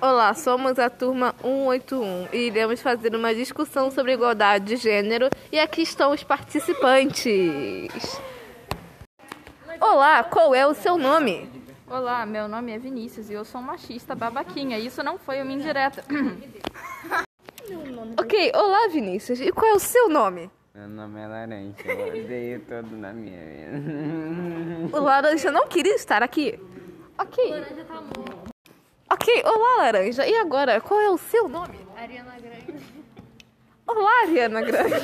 Olá, somos a turma 181 e iremos fazer uma discussão sobre igualdade de gênero e aqui estão os participantes. Olá, qual é o seu nome? Olá, meu nome é Vinícius e eu sou um machista babaquinha. Isso não foi uma indireta. Ok, olá Vinícius, e qual é o seu nome? Meu nome é Laranja, eu odeio todo na minha vida. O Laranja não queria estar aqui. Ok. Ok, olá Laranja, e agora, qual é o seu nome? Ariana Grande. Olá, Ariana Grande.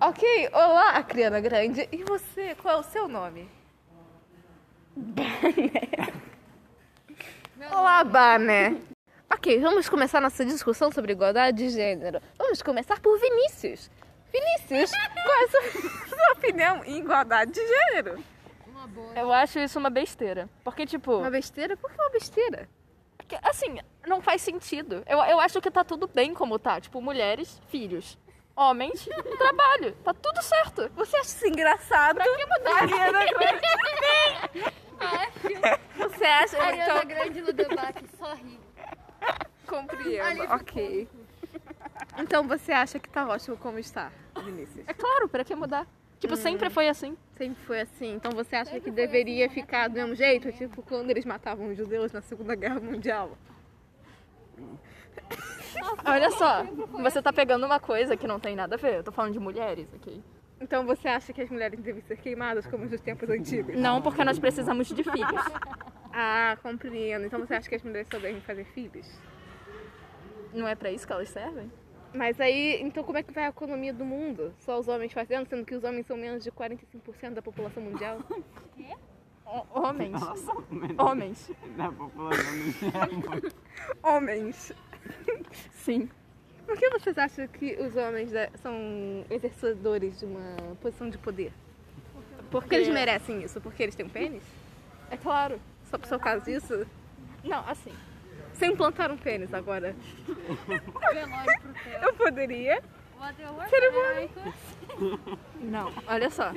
Ok, olá, Ariana Grande. E você, qual é o seu nome? Olá, Bané. Ok, vamos começar nossa discussão sobre igualdade de gênero. Vamos começar por Vinícius. Vinícius, qual é a sua, sua opinião em igualdade de gênero? Eu acho isso uma besteira. Porque, tipo, Uma besteira? Por que uma besteira? que, assim, não faz sentido. Eu, eu acho que tá tudo bem como tá. Tipo, mulheres, filhos. Homens, trabalho. Tá tudo certo. Você acha isso engraçado? Pra que mudar? Ariana Grande. Você acha? Ariana Então, Grande no debate, só ri. compreendo. Ok. Então você acha que tá ótimo como está, Vinícius? É claro, pra que mudar? Tipo, sempre foi assim. Sempre foi assim. Então você acha que deveria ficar do mesmo jeito? Tipo, quando eles matavam os judeus na Segunda Guerra Mundial? Olha só, você tá pegando uma coisa que não tem nada a ver. Eu tô falando de mulheres, ok? Então você acha que as mulheres devem ser queimadas como nos tempos antigos? Não porque nós precisamos de filhos. Ah, compreendo. Então você acha que as mulheres só devem fazer filhos? Não é pra isso que elas servem? Mas aí, então como é que vai a economia do mundo? Só os homens fazendo, sendo que os homens são menos de 45% da população mundial? Ho- Homens. Homens. Da população mundial. Homens. Sim. Por que vocês acham que os homens né, são exercedores de uma posição de poder? Porque eles merecem isso? Porque eles têm um pênis? É claro. Só por seu caso disso? Não, assim. Se eu implantar um pênis agora, eu poderia? Whatever. Cerimônia. Não, olha só.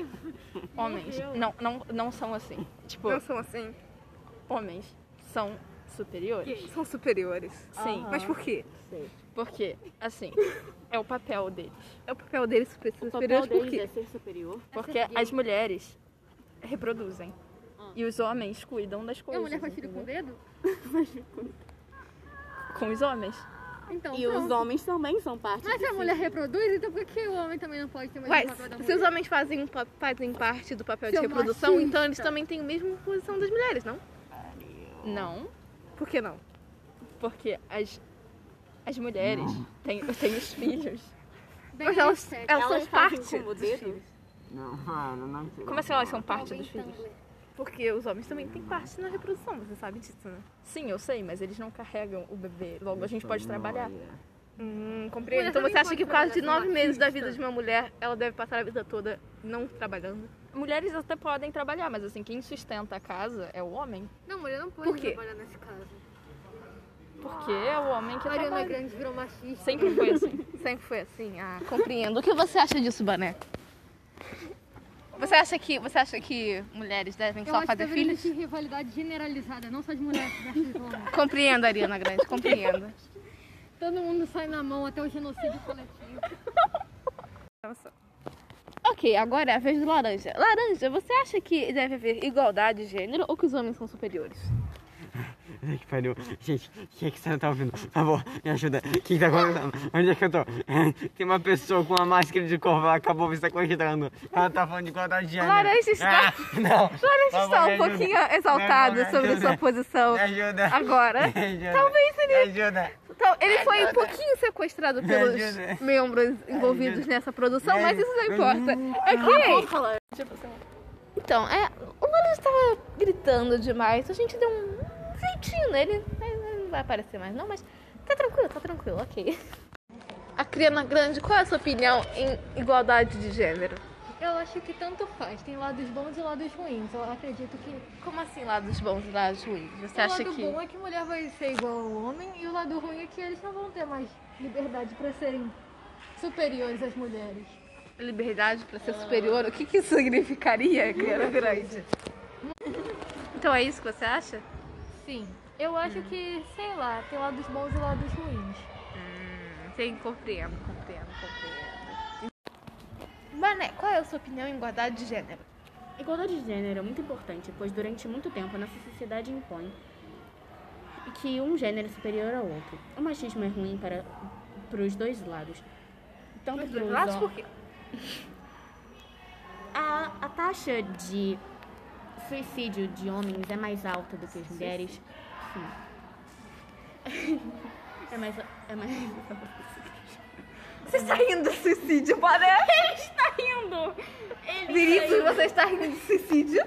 Homens não, não, não são assim. Tipo, Não são assim? homens são superiores. São superiores. Sim. Mas por quê? Porque, assim, é o papel deles. É o papel deles super superiores por quê? ser superior. Porque as mulheres reproduzem. E os homens cuidam das E a coisas. mulher faz filho com o dedo? Com os homens. Então, E os homens também são parte Mas se a mulher reproduz, então por que o homem também não pode ter mais Ué, um papel da se os mulher? homens fazem, fazem parte do papel de Seu reprodução, machista. então eles também têm a mesma posição das mulheres, não? Não, Por que não? porque as, as mulheres têm, têm os filhos. Bem Mas elas, elas Elas são parte como dos filhos. Não, mano, não sei. Como assim elas são parte dos filhos? Porque os homens também têm parte na reprodução, você sabe disso, né? Sim, eu sei, mas eles não carregam o bebê. Logo a gente pode trabalhar. Hum, compreendo. Mulher Então você acha que por causa de nove meses da vida de uma mulher, ela deve passar a vida toda não trabalhando? Mulheres até podem trabalhar, mas assim, quem sustenta a casa é o homem. Não, mulher não pode Por quê? trabalhar nesse caso. Porque é o homem que A Ariana trabalha. Grande virou machista. Sempre foi assim. Sempre foi assim. Ah, compreendo. O que você acha disso, Bané? Você acha que, você acha que mulheres devem Eu só acho que fazer filhos? existir rivalidade generalizada, não só de mulheres versus homens. Compreendo, Ariana Grande, compreendo. Todo mundo sai na mão até o genocídio coletivo. Ok, agora é a vez do Laranja. Laranja, você acha que deve haver igualdade de gênero ou que os homens são superiores? Puta que pariu. Gente, o que, que você não tá ouvindo? Por favor, me ajuda. O que, que tá acontecendo? Onde é que eu tô? Tem uma pessoa com uma máscara de corvo, ela acabou me sequestrando. Ela tá falando de igualdade de gênero. Laranja está- Ah, não. Laranja está um pouquinho exaltado Me ajuda, sobre sua posição Me ajuda. agora. Me ajuda. Talvez ele Me ajuda. Então, ele foi um pouquinho sequestrado pelos membros envolvidos nessa produção, mas isso não importa. ajuda. Ok. Então, é, o Laranja estava gritando demais. A gente deu um jeitinho nele. Ele não vai aparecer mais, não, mas tá tranquilo, tá tranquilo, ok. A Criana Grande, qual é a sua opinião em igualdade de gênero? Eu acho que tanto faz. Tem lados bons e lados ruins. Eu acredito que Como assim, lados bons e lados ruins? Você o acha lado que. bom é que mulher vai ser igual ao homem e o lado ruim é que eles não vão ter mais liberdade para serem superiores às mulheres. liberdade para ser superior, o que, que isso significaria, Criana Grande? Então é isso que você acha? Sim. Eu acho que, sei lá, tem lados bons e lados ruins. Hum, sim, compreendo, compreendo, compreendo. Mané, qual é a sua opinião em igualdade de gênero? Igualdade de gênero é muito importante, pois durante muito tempo a nossa sociedade impõe que um gênero é superior ao outro. O machismo é ruim para, para os dois lados. Tanto Os dois os lados por quê? A, a taxa de suicídio de homens é mais alta do que as mulheres. Sim. É mais, é mais Você está rindo do suicídio, Mané? Ele está rindo! Ele Vinícius, você está rindo do suicídio?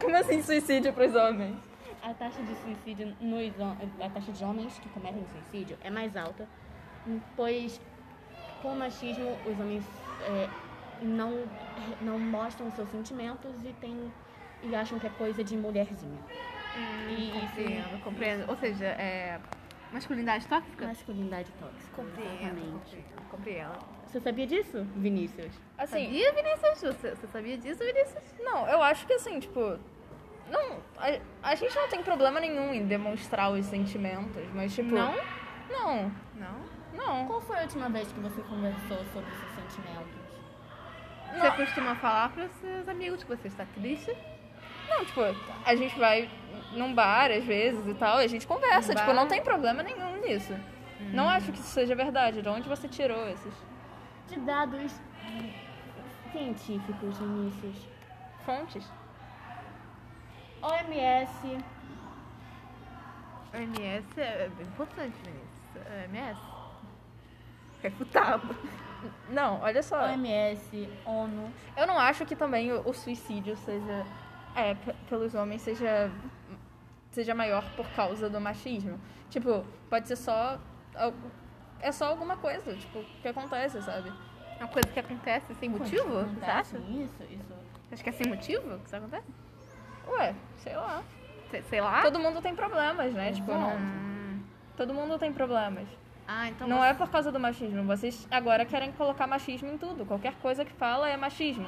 Como assim suicídio pros homens? A taxa de suicídio nos a taxa de homens que cometem suicídio é mais alta, pois com o machismo os homens é, não não mostram seus sentimentos e tem e acham que é coisa de mulherzinha. e Compreendo, compreendo. Ou seja, é. Masculinidade tóxica? masculinidade tóxica. Compreendo, Exatamente. compreendo, compreendo. Você sabia disso, Vinícius? Assim, Sabia, Vinícius? Você, você sabia disso, Vinícius? não, eu acho que assim, tipo. Não, a, a gente não tem problema nenhum em demonstrar os sentimentos, mas tipo. Não? Não, Não. não. Qual foi a última vez que você conversou sobre seus sentimentos? Você costuma falar para os seus amigos que você está triste? Não, tipo, a gente vai num bar às vezes e tal, e a gente conversa. Num Tipo, bar? não tem problema nenhum nisso. Não acho que isso seja verdade. De onde você tirou esses De dados científicos, Vinícius. fontes? OMS OMS é bem importante, Vinícius. OMS. Refutado. Não, olha só. OMS, ONU. Eu não acho que também o, o suicídio seja. É, pelos homens seja. seja maior por causa do machismo. Tipo, pode ser só. É só alguma coisa, tipo, que acontece, sabe? É uma coisa que acontece sem motivo, você acha? Isso, isso. Você acha que é sem motivo que isso acontece? Ué, sei lá. Sei, sei lá. Todo mundo tem problemas, né? Tipo, não, Hum. todo mundo tem problemas. Ah, então Não você- é por causa do machismo. Vocês agora querem colocar machismo em tudo. Qualquer coisa que fala é machismo.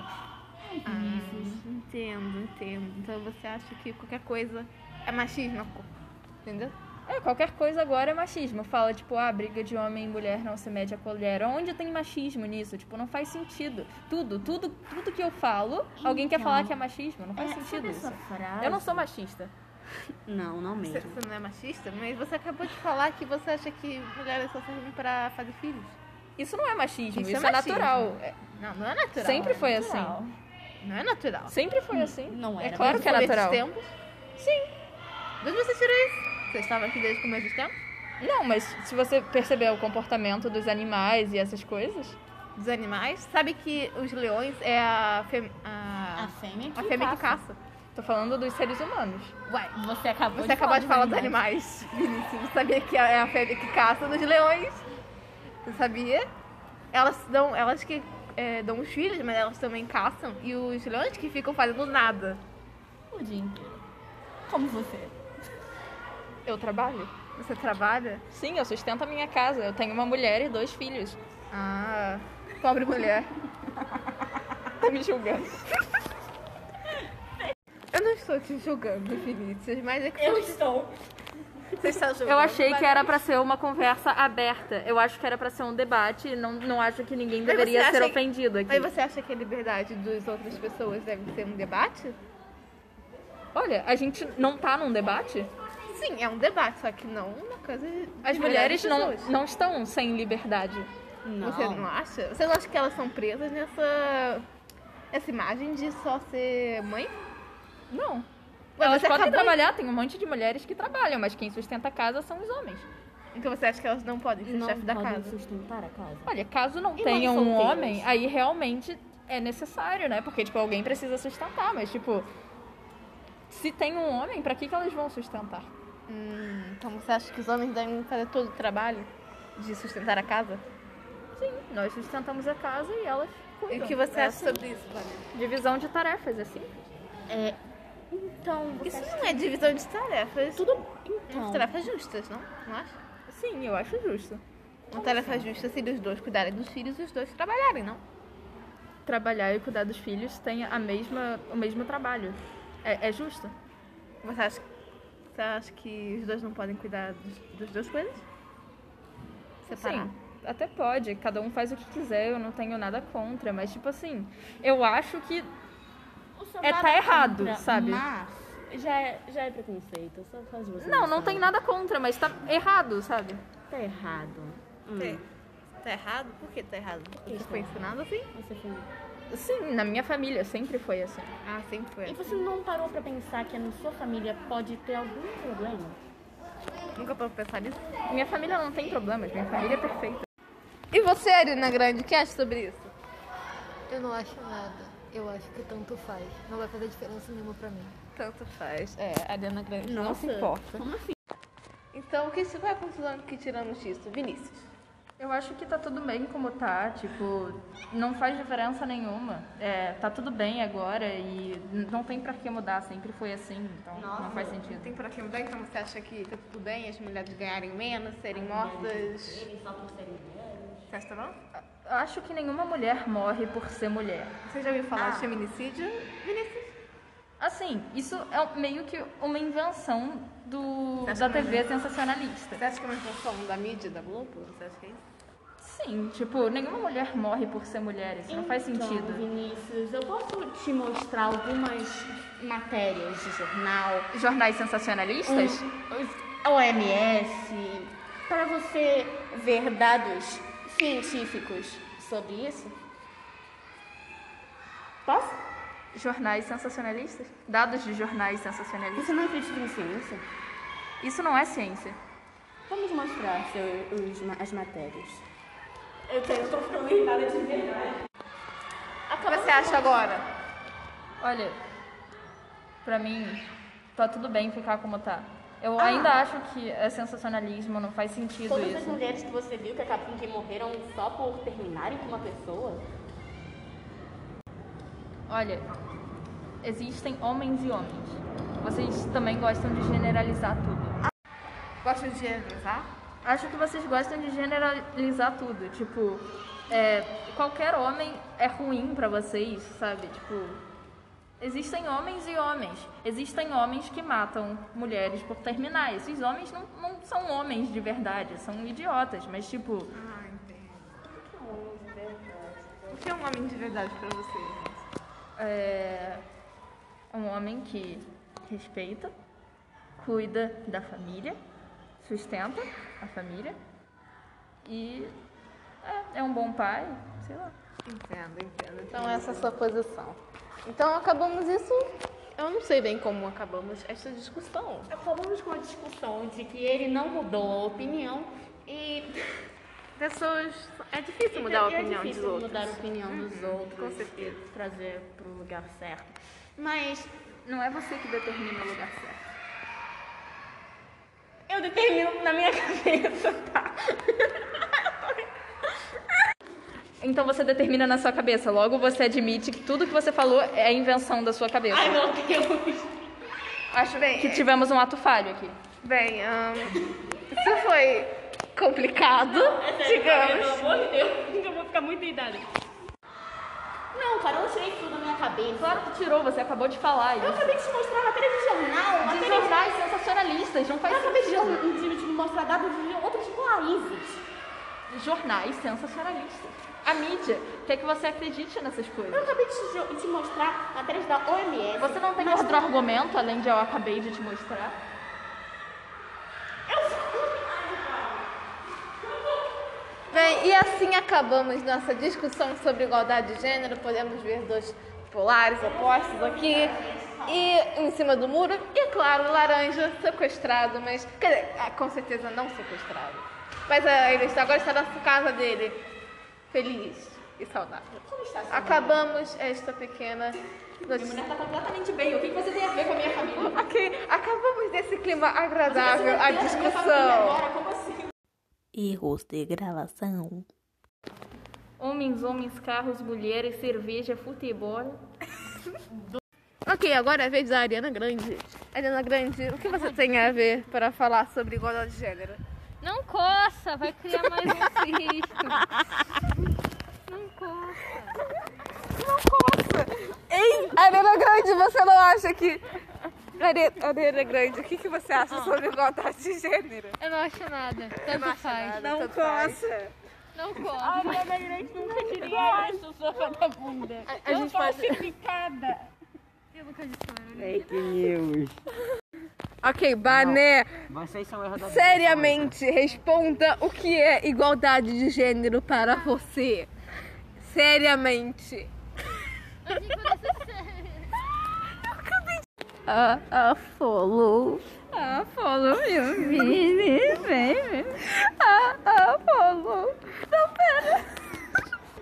Ah, entendo, entendo. Então você acha que qualquer coisa é machismo, entendeu? É, qualquer coisa agora é machismo. Fala, tipo, ah, briga de homem e mulher não se mede a colher. Onde tem machismo nisso? Tipo, não faz sentido. Tudo, tudo, tudo que eu falo, alguém quer Então, falar que é machismo. Não faz É, sentido isso. frase? Eu não sou machista. Não, não Você, mesmo. você não é machista, mas você acabou de falar que você acha que mulheres só servem pra fazer filhos. Isso não é machismo, Isso isso, é é, machismo. natural. É, Não, não é natural. sempre é foi natural. assim. Não é natural. Sempre foi assim. Não É era. claro que é Desde natural. tempos? Sim. De onde você tirou isso? Você estava aqui desde o começo dos tempos? Não, mas se você perceber o comportamento dos animais e essas coisas, Dos animais? Sabe que os leões é a, fêmea A a, fêmea que a fêmea que caça. caça. tô falando dos seres humanos. Ué, Você acabou você de acabou de falar dos animais. animais. Você sabia que é a fêmea que caça dos leões? Você sabia? Elas dão, elas que é, dão os filhos, mas elas também caçam. E os leões que ficam fazendo nada. O dia inteiro. Como você. Eu trabalho? Você trabalha? Sim, eu sustento a minha casa. Eu tenho uma mulher e dois filhos. Ah, pobre mulher. Tá me julgando. Eu não estou te julgando, Vinícius, mas é que Eu você, estou. Julgando. Eu achei que era pra ser uma conversa aberta. Eu acho que era pra ser um debate. Não, não acho que ninguém Mas deveria você ser acha- ofendido aqui. Mas você acha que a liberdade das outras pessoas deve ser um debate? Olha, a gente não tá num debate? Sim, é um debate, só que não uma coisa. de As liberdade mulheres das não, pessoas. não estão sem liberdade. Não. Você não acha? Você não acha que elas são presas nessa. essa imagem de só ser mãe? Não. Ué, elas podem acabou- trabalhar, tem um monte de mulheres que trabalham, mas quem sustenta a casa são os homens. Então você acha que elas não podem ser Não chefe da podem casa? sustentar a casa. Olha, caso não E tenha um solteiras? homem, aí realmente é necessário, né? Porque, tipo, alguém precisa sustentar, mas, tipo, se tem um homem, pra que, que elas vão sustentar? Hum, então você acha que os homens devem fazer todo o trabalho de sustentar a casa? Sim, nós sustentamos a casa e elas E cuidam. o que você É acha assim. sobre isso, Vanessa? Divisão de tarefas, assim. É. Então, Isso acha não é divisão de tarefas. tudo. Então. tarefas justas, não? Não acha? Sim, eu acho justo. Uma tarefa justa se os dois cuidarem dos filhos e os dois trabalharem, não? Trabalhar e cuidar dos filhos tem a mesma, o mesmo trabalho. É, é justo? Você acha, você acha que os dois não podem cuidar dos, das duas coisas? Separar. Sim, até pode. Cada um faz o que quiser, eu não tenho nada contra. Mas, tipo assim, eu acho que É, tá errado, contra, sabe? Mas já é, já é preconceito. Só faz você Não, não sabe. tem nada contra, mas tá errado, sabe? Tá errado. Hum. Tá, tá errado? Por que tá errado? Você tá foi ensinado assim? Você foi... Sim, na minha família sempre foi assim. Ah, sempre foi. E assim. você não parou pra pensar que na sua família pode ter algum problema? Nunca parou pra pensar nisso? Minha família não tem problemas, minha família é perfeita. E você, Arina Grande, o que acha sobre isso? Eu não acho nada. Eu acho que tanto faz. Não vai fazer diferença nenhuma pra mim. Tanto faz. É, a Ariana Grande não Nossa, se importa. Como assim? Então, o que, é a conclusão que tiramos disso? Vinícius. Eu acho que tá tudo bem como tá, tipo, não faz diferença nenhuma. É, tá tudo bem agora e não tem pra que mudar, sempre foi assim, então não faz sentido. Tem por aqui mudar, então você acha que tá tudo bem as mulheres ganharem menos, serem mortas? Eles só por serem mulheres. Você acha não? Eu Acho que nenhuma mulher morre por ser mulher. Você já ouviu falar de feminicídio? Vinícius? Assim, isso é meio que uma invenção do, da que é TV sensacionalista. Você acha que é uma invenção da mídia, da Globo? Você acha que é isso? Sim, tipo, nenhuma mulher morre por ser mulher, isso não faz Então, sentido. Vinícius, eu posso te mostrar algumas matérias de jornal, Jornais sensacionalistas? os OMS, para você ver dados científicos sobre isso? Posso? Jornais sensacionalistas? Dados de jornais sensacionalistas? Você não acredita em ciência? Isso não é ciência. Vamos mostrar seu, os as matérias. Eu tenho, tô falando nada de verdade. O que você acha agora? Olha, pra mim, tá tudo bem ficar como tá. Eu Ah. ainda acho que é sensacionalismo, não faz sentido Todas as isso. mulheres que você viu que, acabam, que morreram só por terminarem com uma pessoa, Olha, existem homens e homens. Vocês também gostam de generalizar tudo. Gosta de generalizar? Acho que vocês gostam de generalizar tudo. Tipo, é, qualquer homem é ruim pra vocês, sabe? Tipo, existem homens e homens. Existem homens que matam mulheres por terminar. Esses homens não, não são homens de verdade, são idiotas. Mas, tipo, Ah, entendo. O que é um homem de verdade pra você? é um homem que respeita, cuida da família, sustenta a família e é, é um bom pai, sei lá. Entendo, entendo. Então essa é a sua posição. Então acabamos isso. Eu não sei bem como acabamos esta discussão. acabamos com a discussão de que ele não mudou a opinião e Pessoas. É difícil mudar a é opinião difícil dos outros. mudar a opinião dos outros, com certeza. trazer para o lugar certo. Mas Não é você que determina o lugar certo. eu determino na minha cabeça, tá? Então você determina na sua cabeça, logo você admite que tudo que você falou é invenção da sua cabeça. Ai meu Deus! Acho Bem, que tivemos um ato falho aqui. Bem, ahn, isso foi complicado, Pelo digamos. amor de Deus, eu vou ficar muito irritada. Não, cara, eu não tirei tudo da minha cabeça. Claro que tirou, você acabou de falar Eu isso. acabei de te mostrar a matéria de jornal, De jornais sensacionalistas, não Eu faz acabei de, de, de mostrar dados de outros países. Jornais sensacionalistas. A mídia quer que você acredite nessas Eu coisas. acabei de te, mostrar matérias da OMS. Você não tem outro argumento além de eu acabei de te mostrar? Bem, e assim acabamos nossa discussão sobre igualdade de gênero. Podemos ver dois polares opostos aqui. E em cima do muro, e é claro, laranja sequestrado, mas quer dizer, ah, com certeza não sequestrado. Mas ele está, agora está na casa dele, feliz e saudável. Acabamos esta pequena notícia. Tá completamente bem. O que você tem a ver com a minha família? Ok, acabamos desse clima agradável, a discussão. Como assim? Erros de gravação. Homens, homens, carros, mulheres, cerveja, futebol. Ok, agora é a vez da Ariana Grande. Ariana Grande, o que você tem a ver para falar sobre igualdade de gênero? Não coça, vai criar mais um cisto. Não coça. Não coça. Ei, Arena Grande, você não acha que... Are- Arena Grande, o que, que você acha sobre igualdade de gênero? Eu não acho nada. Tanto faz. Não coça. Não coça. A Mariana Grande nunca diria isso, sua vagabunda. A, a gente pode... Falsificada. Eu nunca disse nada. Fake news. Ok, Bané, Vocês são erros da seriamente, responda o que é igualdade de gênero para você. Seriamente. Ah, ah, follow. Ah, follow meu vídeo, baby. Ah, ah, follow.